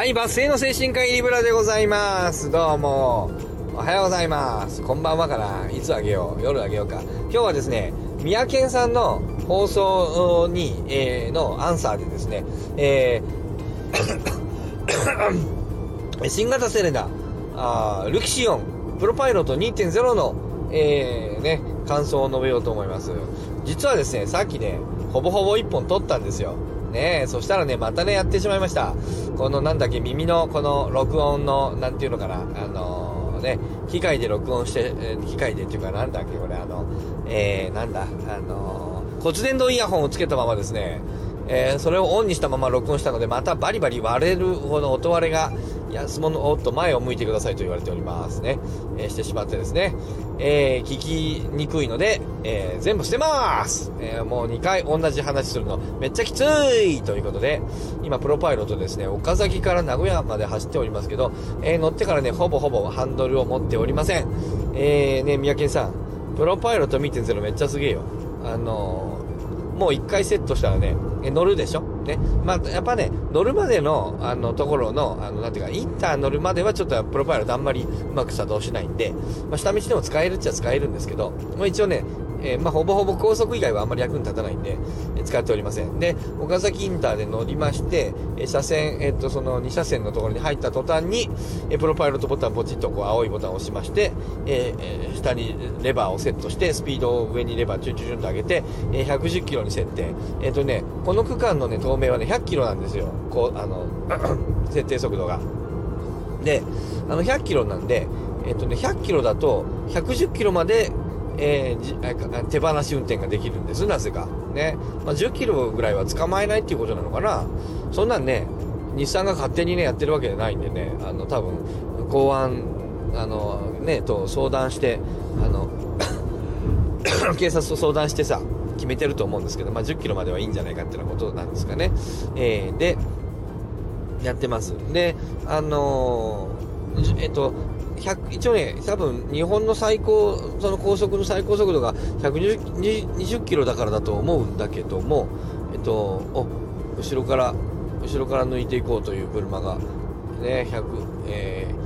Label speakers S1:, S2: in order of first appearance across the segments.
S1: はい、バス停の精神科医リブラでございます。どうも。おはようございます。こんばんはかな。いつあげよう夜あげようか。今日はですね、三宅さんの放送に、えーのアンサーでですね、えー 新型セレナ、あルキシオン、プロパイロット2.0の、えーね、感想を述べようと思います。実はですね、さっきね、ほぼほぼ1本撮ったんですよ。ね、そしたらね、またね、やってしまいました。このなんだっけ、耳のこの録音の、なんていうのかな、あのーね、機械で録音して、え機械でっていうかなんだっけ、これ。あの、えー、なんだ、あのー骨伝導イヤホンをつけたままですね、えーそれをオンにしたまま録音したので、またバリバリ割れるほど音割れが、安物、おっと前を向いてくださいと言われておりますね。えーしてしまってですね、えー聞きにくいので、えー全部捨てますえーもう2回同じ話するのめっちゃきついということで、今プロパイロットですね、岡崎から名古屋まで走っておりますけど、えー乗ってからね、ほぼほぼハンドルを持っておりません。えー、ね、三宅さん、プロパイロット2.0めっちゃすげえよ。あのーもう一回セットしたらね、え乗るでしょ？ね。まあ、やっぱね、乗るまでの、あの、ところの、あの、なんていうか、インター乗るまではちょっとプロパイロットあんまりうまく作動しないんで、まあ、下道でも使えるっちゃ使えるんですけど、まあ一応ね、えーまあ、ほぼほぼ高速以外はあんまり役に立たないんで、えー使っておりません。で、岡崎インターで乗りまして、えー車線、えっと、その2車線のところに入った途端に、えプロパイロットボタンポチッとこう青いボタンを押しまして、ええ下にレバーをセットして、スピードを上にレバーチュンチュンチュンと上げて、えー110キロに設定。えっ、とね、この区間のね、透明はね、100キロなんですよ。こう、あの、設定速度が。で、あの、100キロなんで、えっ、とね、100キロだと、110キロまで、えー手放し運転ができるんです、なぜか。ね。まあ、10キロぐらいは捕まえないっていうことなのかな。そんなんね、日産が勝手にね、やってるわけじゃないんでね、あの、多分、公安、あの、ね、と相談して、あの、警察と相談してさ、決めてると思うんですけど、まあ、10キロまではいいんじゃないかっていうことなんですかね。えーで、やってます。で、あのーえっと、一応ね、多分日本の最高、その高速の最高速度が120キロだからだと思うんだけども、えっと、お、後ろから、後ろから抜いていこうという車が、ね、100、えー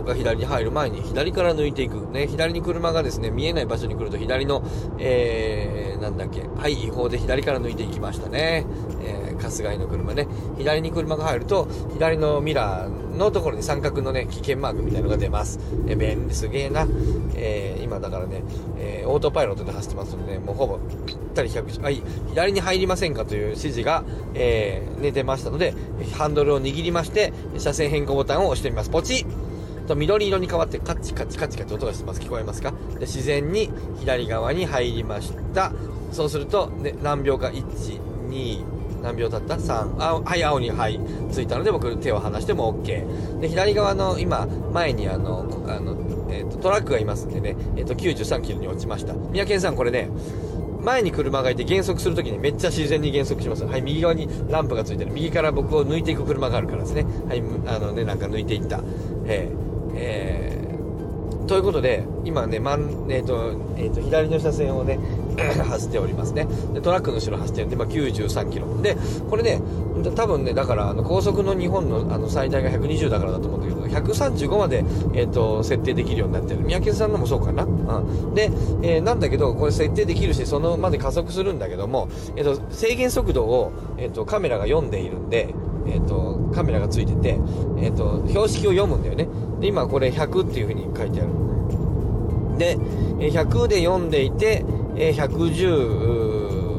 S1: 僕が左に入る前に左から抜いていく。ね、左に車がですね、見えない場所に来ると左の、えー、なんだっけ、はい、違法で左から抜いていきましたね。えー、春日井の車ね。左に車が入ると、左のミラーのところに三角のね、危険マークみたいなのが出ます。えー、便利すげえな。えー、今だからね、えー、オートパイロットで走ってますので、ね、もうほぼぴったり100、はい、左に入りませんかという指示が、えー、ね、出ましたので、ハンドルを握りまして、車線変更ボタンを押してみます。ポチッと緑色に変わってカチカチカチカチ音がしてます。聞こえますか？で自然に左側に入りました。そうすると、ね、何秒か、1、2、何秒経った ?3。あ、はい、青に、はい、ついたので僕手を離しても OK。で、左側の今、前にあの、あの、えっ、と、トラックがいますんでね、えっ、と、93キロに落ちました。三宅さん、これね、前に車がいて減速するときにめっちゃ自然に減速します。はい、右側にランプがついてる。右から僕を抜いていく車があるからですね。はい、あのね、なんか抜いていった。えーえーということで、今ね、まん、えっ、と、えっ、と、左の車線をね、走っておりますね。で、トラックの後ろ走ってるんで、まあ、93キロ。で、これね、多分ね、だから、あの、高速の日本の、あの、最大が120だからだと思うんだけど、135まで、えっ、と、設定できるようになってる。三宅さんのもそうかな？うん。で、えーなんだけど、これ設定できるし、そのまで加速するんだけども、えっ、と、制限速度を、えっ、と、カメラが読んでいるんで、えっ、と、カメラがついてて、えっ、と、標識を読むんだよね。で、今これ100っていう風に書いてある。で、え100で読んでいて、え110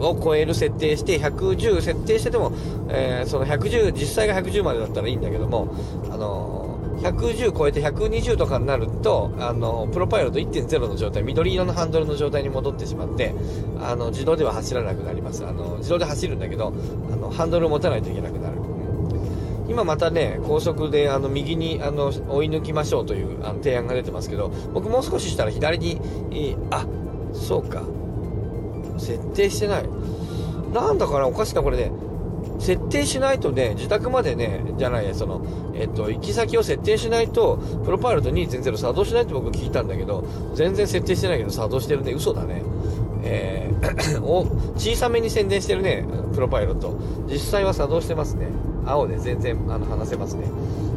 S1: を超える設定して、110設定してても、えーその110、実際が110までだったらいいんだけども、あのー110超えて120とかになると、あのプロパイロット1.0の状態、緑色のハンドルの状態に戻ってしまって、あの、自動では走らなくなります。あの、自動で走るんだけど、あの、ハンドルを持たないといけなくなる。今またね、高速であの右にあの追い抜きましょうというあの提案が出てますけど、僕もう少ししたら左に、あ、そうか。設定してない。なんだかな、おかしいな、これね。設定しないとね、自宅までね、じゃないや、その、えっと、行き先を設定しないと、プロパイロット2.0作動しないって僕聞いたんだけど、全然設定してないけど作動してるね、嘘だね。えー お、小さめに宣伝してるね、プロパイロット。実際は作動してますね。青で全然あの話せますね。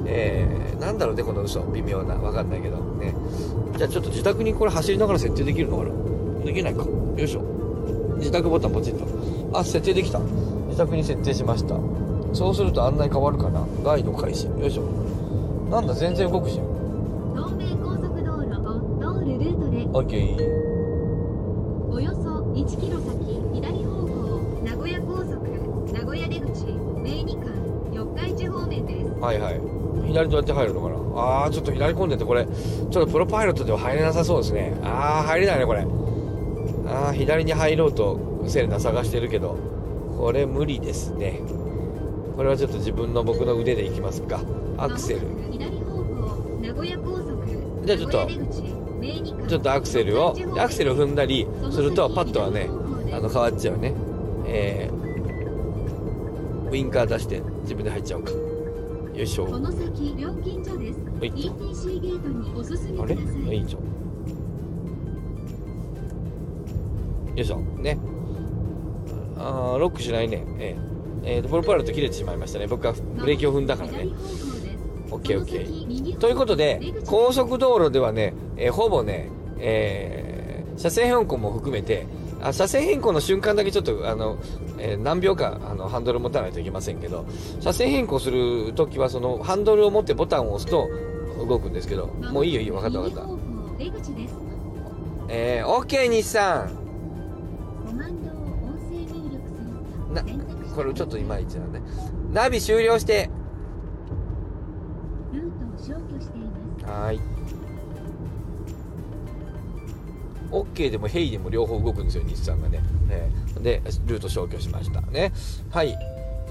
S1: えー、なんだろうね、この嘘。微妙な。わかんないけど。ね。じゃあちょっと自宅にこれ走りながら設定できるのかな？できないか。よいしょ。自宅ボタンポチッと。あ、設定できた。自宅に設定しました。そうすると案内変わるかなガイド開始。よいしょ。なんだ、全然動くじゃん。
S2: 東名高速道路を通るルートで
S1: オッケー。
S2: およそ1キロ先左方向名古屋高速名古屋出口名二間四日市方面です
S1: はいはい。左どうやって入るのかなあー、ちょっと左込んでて、これ、ちょっとプロパイロットでは入れなさそうですね。あー、入れないね、これ。あー、左に入ろうと、セレナ探してるけど、これ無理ですね。これはちょっと自分の僕の腕でいきますか。アクセル。
S2: まもなく左方向名古屋高速
S1: じゃあちょっとちょっとアクセルを、でアクセルを踏んだりすると、パッドはね、あの、変わっちゃうね。えー、ウインカー出して、自分で入っちゃおうか。よいしょ。
S2: この先料金所です
S1: はい
S2: ETC ゲートにお進み
S1: あれ
S2: ください
S1: いいじゃん。よいしょ。ね。あーロックしないね。えええーと、プロパイロット切れてしまいましたね。僕はブレーキを踏んだからね。オッケーオッケー。ということで、高速道路ではね、えーほぼね、えー車線変更も含めて、あ車線変更の瞬間だけちょっと、あの、えー何秒間、あの、ハンドル持たないといけませんけど、車線変更するときは、その、ハンドルを持ってボタンを押すと動くんですけど、もういいよいいよ、分かった分かった。えー、OK 日産なこれちょっといまいちなんで。ナビ終了して。
S2: ルートを消去しています
S1: はーい。OK でもヘイでも両方動くんですよ、日産がね。えーで、ルート消去しました。ね。はい。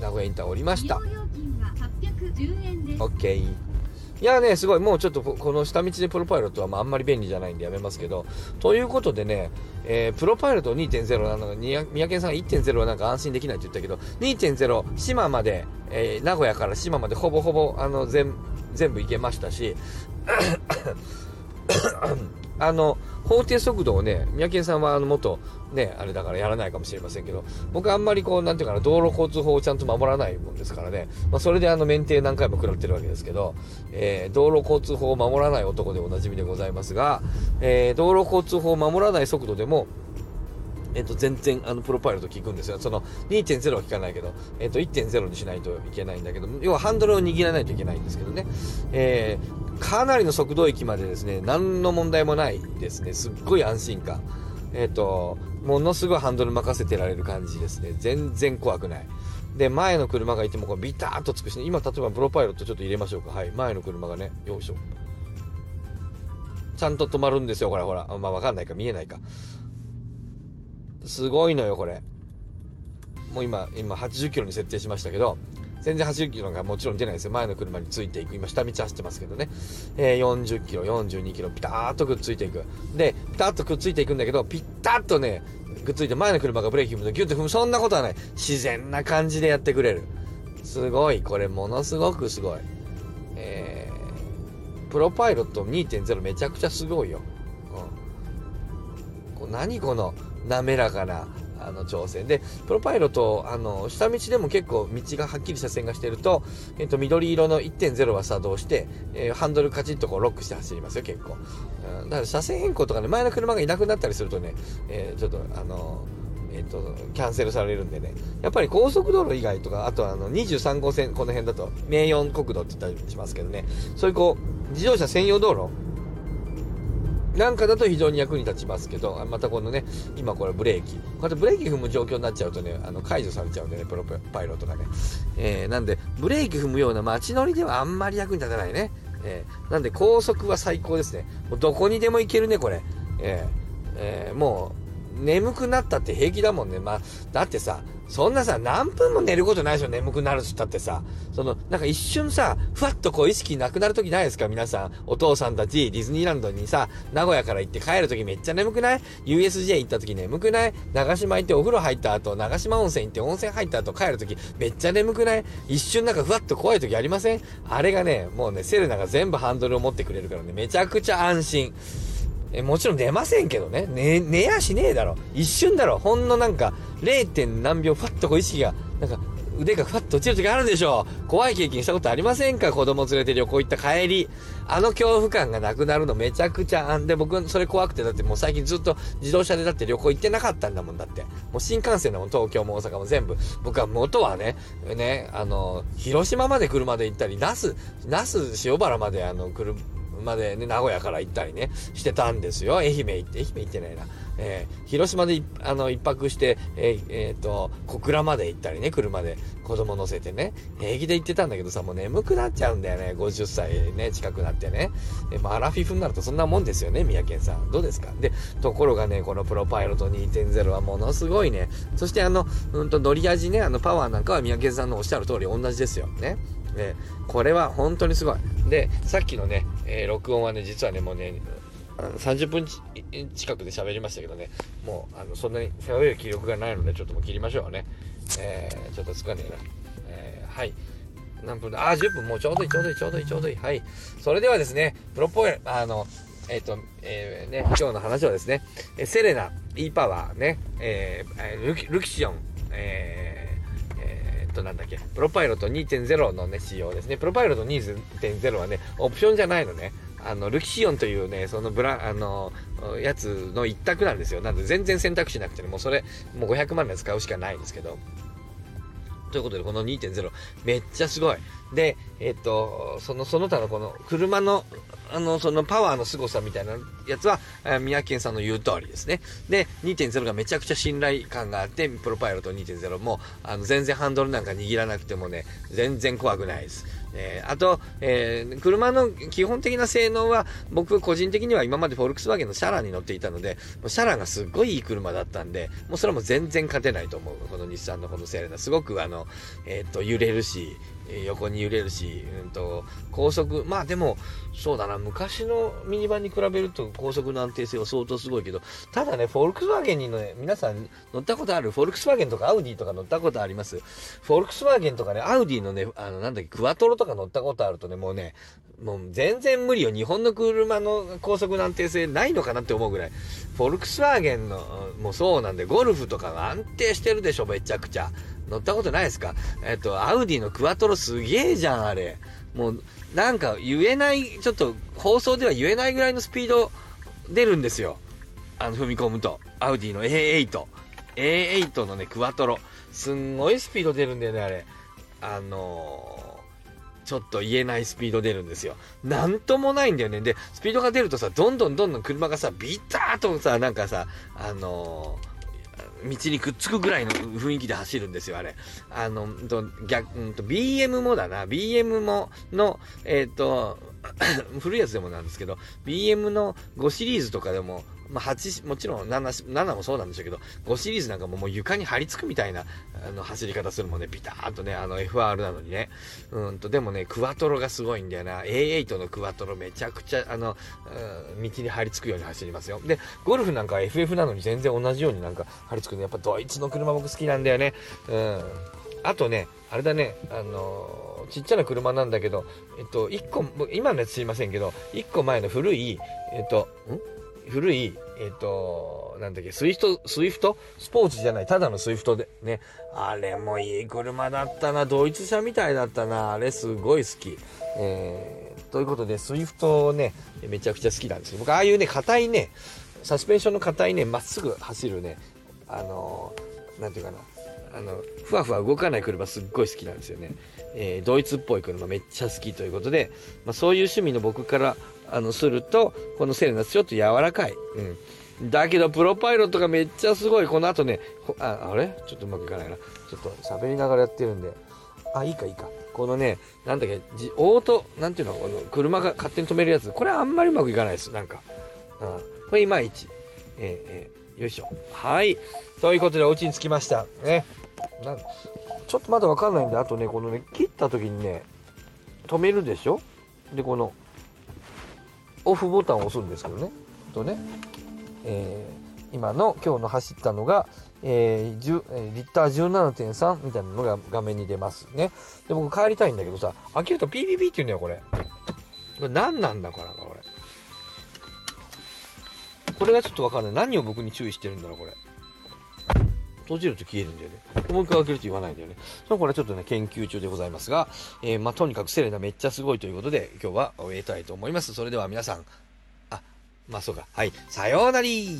S1: 名古屋インター降りました
S2: 利。用料金が810円です
S1: OK。いやね、すごい。もうちょっとこの下道でプロパイロットはまああんまり便利じゃないんでやめますけど。ということでね、えープロパイロット2.0なのに、三宅さんが1.0はなんか安心できないって言ったけど、2.0、島まで、えー名古屋から島までほぼほぼ、あの、全、全部行けましたし、あの、法定速度をね、三宅さんはあの元、ね、あれだからやらないかもしれませんけど、僕あんまりこう、なんていうかな、道路交通法をちゃんと守らないもんですからね、まあそれであの免停何回も食らってるわけですけど、えー道路交通法を守らない男でおなじみでございますが、えー道路交通法を守らない速度でも、えっと、全然、あの、プロパイロット効くんですよ。その、2.0は効かないけど、えっと、1.0にしないといけないんだけど、要はハンドルを握らないといけないんですけどね。えー、かなりの速度域までですね、何の問題もないですね。すっごい安心感。えっと、ものすごいハンドル任せてられる感じですね。全然怖くない。で、前の車がいてもこうビターっとつくしね、今例えばプロパイロットちょっと入れましょうか。はい、前の車がね、よいしょ。ちゃんと止まるんですよ、これほら。まあわかんないか、見えないか。すごいのよ、これ。もう今、今80キロに設定しましたけど、全然80キロがもちろん出ないですよ。前の車についていく。今、下道走ってますけどね。えー40キロ、42キロ、ピターっとくっついていく。で、ピタッとくっついていくんだけど、ピッタッとね、くっついて前の車がブレーキ踏むとギュッと踏む。そんなことはない。自然な感じでやってくれる。すごい。これ、ものすごくすごい。えー、プロパイロット2.0めちゃくちゃすごいよ。うん。こ何この滑らかな、あの、挑戦。で、プロパイロット、あの、下道でも結構道がはっきり車線がしてると、えっと、緑色の1.0は作動して、えーハンドルカチッとこうロックして走りますよ、結構。うん、だから車線変更とかね、前の車がいなくなったりするとね、えーちょっと、あの、えっと、キャンセルされるんでね。やっぱり高速道路以外とか、あとはあの、23号線、この辺だと、名四国道って言ったりしますけどね。そういうこう、自動車専用道路なんかだと非常に役に立ちますけど、またこのね、今これブレーキ。こうやってブレーキ踏む状況になっちゃうとね、あの、解除されちゃうんでね、プロパイロットがね。えー、なんで、ブレーキ踏むような街乗りではあんまり役に立たないね。えー、なんで高速は最高ですね。もうどこにでも行けるね、これ。えー、えー、もう、眠くなったって平気だもんね。まあ、だってさ、そんなさ、何分も寝ることないでしょ、眠くなるっつったってさ。その、なんか一瞬さ、ふわっとこう意識なくなるときないですか皆さん。お父さんたち、ディズニーランドにさ、名古屋から行って帰るときめっちゃ眠くない ?USJ 行ったとき眠くない？長島行ってお風呂入った後、長島温泉行って温泉入った後帰るときめっちゃ眠くない？一瞬なんかふわっと怖いときありません？あれがね、もうね、セレナが全部ハンドルを持ってくれるからね、めちゃくちゃ安心。えもちろん寝ませんけどね。寝、寝やしねえだろ。一瞬だろ。ほんのなんか、0. 何秒、ふわっとこう意識が、なんか、腕がふわっと落ちる時あるでしょ怖い経験したことありませんか？子供連れて旅行行った帰り。あの恐怖感がなくなるのめちゃくちゃ、あんで僕それ怖くてだってもう最近ずっと自動車でだって旅行行ってなかったんだもんだって。もう新幹線でもん東京も大阪も全部。僕は元はね、ね、あの、広島まで車で行ったり、那須、那須塩原まであの、車、までね、名古屋から行ったりね、してたんですよ。愛媛行って、愛媛行ってないな。えー、広島であの一泊して、えーえー、と、小倉まで行ったりね、車で子供乗せてね、平気で行ってたんだけどさ、もう眠くなっちゃうんだよね、50歳ね、近くなってね。えまあ、アラフィフになるとそんなもんですよね、三宅さん。どうですか？で、ところがね、このプロパイロット2.0はものすごいね。そしてあの、うんと、乗り味ね、あの、パワーなんかは三宅さんのおっしゃる通り同じですよ。ね。えこれは本当にすごい。で、さっきのね、えー、録音はね、実はね、もうね、30分近くで喋りましたけどね、もうあのそんなに喋る気力がないので、ちょっともう切りましょうね。えー、ちょっとつかねえな。えー、はい。何分だ？あ、10分もうちょうどいい、ちょうどいい、ちょうどいい、ちょうどいい。はい。それではですね、プロポエ、あの、えっ、ー、と、えー、ね、今日の話はですね、セレナ、E パワーね、えー、ルキシオン、えー、と、なんだっけ、プロパイロット2.0のね、仕様ですね。プロパイロット2.0はね、オプションじゃないのね。あの、ルキシオンというね、そのブラ、あの、やつの一択なんですよ。なんで全然選択肢なくてね、もうそれ、もう500万で使うしかないんですけど。ということで、この2.0、めっちゃすごい。で、えっと、その、その他のこの、車の、あの、そのパワーの凄さみたいなやつは、宮城県さんの言う通りですね。で、2.0がめちゃくちゃ信頼感があって、プロパイロット2.0も、あの、全然ハンドルなんか握らなくてもね、全然怖くないです。えー、あと、えー、車の基本的な性能は、僕個人的には今までフォルクスワーゲンのシャラに乗っていたので、シャラがすっごいいい車だったんで、もうそれも全然勝てないと思う。この日産のこのセレナ。すごくあの、えー、っと、揺れるし、横に揺れるし、うんと、高速、まあでも、そうだな、昔のミニバンに比べると高速の安定性は相当すごいけど、ただね、フォルクスワーゲンにね、皆さん乗ったことあるフォルクスワーゲンとかアウディとか乗ったことあります？フォルクスワーゲンとかね、アウディのね、あの、なんだっけ、クワトロとか乗ったことあるとね、もうね、もう全然無理よ。日本の車の高速の安定性ないのかなって思うぐらい。フォルクスワーゲンの、もうそうなんで、ゴルフとかが安定してるでしょ、めちゃくちゃ。乗ったことないですか？えっと、アウディのクワトロすげえじゃん、あれ。もう、なんか言えない、ちょっと放送では言えないぐらいのスピード出るんですよ。あの、踏み込むと。アウディの A8。A8 のね、クワトロ。すんごいスピード出るんだよね、あれ。あのー、ちょっと言えないスピード出るんですよ。なんともないんだよね。で、スピードが出るとさ、どんどんどんどん車がさ、ビターとさ、なんかさ、あのー道にくっつくぐらいの雰囲気で走るんですよ、あれ。あの、と逆、うんと、BM もだな、BM もの、えっ、ー、と、古いやつでもなんですけど、BM の5シリーズとかでも、まあ、8、もちろん7、7もそうなんでしょうけど、5シリーズなんかももう床に張り付くみたいな、あの、走り方するもんね、ビターっとね、あの、FR なのにね。うんと、でもね、クワトロがすごいんだよな。A8 のクワトロめちゃくちゃ、あの、うん、道に張り付くように走りますよ。で、ゴルフなんか FF なのに全然同じようになんか張り付くの、やっぱドイツの車僕好きなんだよね。うん。あとね、あれだね、あのー、ちっちゃな車なんだけど、えっと、1個、今のやつ知りませんけど、1個前の古い、えっと、ん？古い、えっ、ー、と、なんだっけ、スイフト、スイフト？スポーツじゃない、ただのスイフトで、ね。あれもいい車だったな、ドイツ車みたいだったな、あれすごい好き。えー、ということで、スイフトをね、めちゃくちゃ好きなんですけど。僕、ああいうね、硬いね、サスペンションの硬いね、まっすぐ走るね、あのー、なんていうかな、あの、ふわふわ動かない車すっごい好きなんですよね。えー、ドイツっぽい車めっちゃ好きということで、まあ、そういう趣味の僕からあのするとこのセレナちょっと柔らかい、うん、だけどプロパイロットがめっちゃすごい。この後ねああれ？ちょっとうまくいかないな。ちょっと喋りながらやってるんで。あいいかいいか。このねなんだっけオートなんていうの？この車が勝手に止めるやつ。これあんまりうまくいかないです。なんか、うん、これいまいち。えー、えー、よいしょ。はい。ということでお家に着きました。ね。なんちょっとまだわかんないんであとねこのね切った時にね止めるでしょ？でこのオフボタンを押すんですけどね。とね、えー、今の今日の走ったのが、えー、リッター17.3みたいなのが画面に出ますね。で、僕帰りたいんだけどさ、開けると PPP って言うんだよ、これ。これ何なんだから、これ。これがちょっとわかんない。何を僕に注意してるんだろう、これ。閉じると消えるんだよね。もう一回開けると言わないんだよね。そうこれはちょっとね、研究中でございますが、えー、まあ、とにかくセレナめっちゃすごいということで、今日は終えたいと思います。それでは皆さん、あ、まあそうか。はい。さようなり